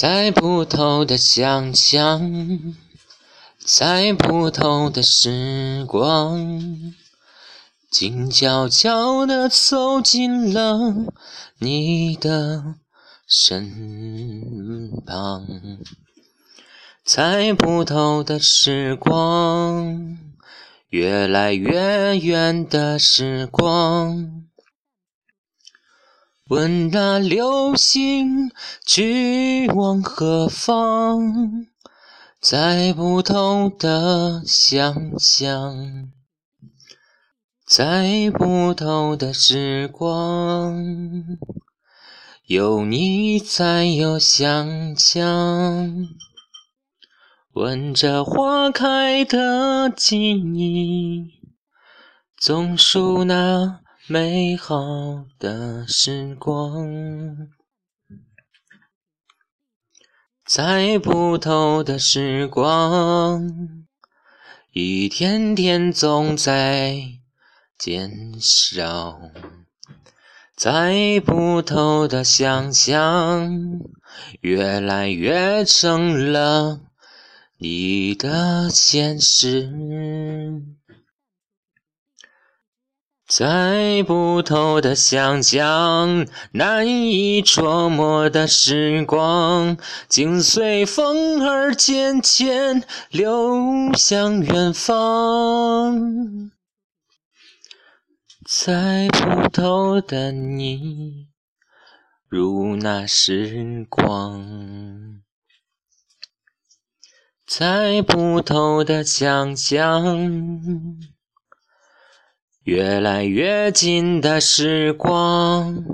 猜不透的想象，猜不透的时光，静悄悄地走进了你的身旁。猜不透的时光，越来越远的时光。问那流星去往何方？猜不透的想象，猜不透的时光，有你才有想象。闻着花开的记忆，总数那。美好的时光，猜不透的时光，一天天总在减少。猜不透的想象，越来越成了你的现实。猜不透的想象，难以捉摸的时光，竟随风儿渐渐流向远方。猜不透的你，如那时光。猜不透的想象。越来越近的时光，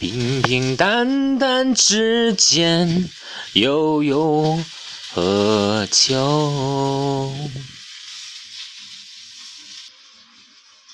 平平淡淡之间，又有何求？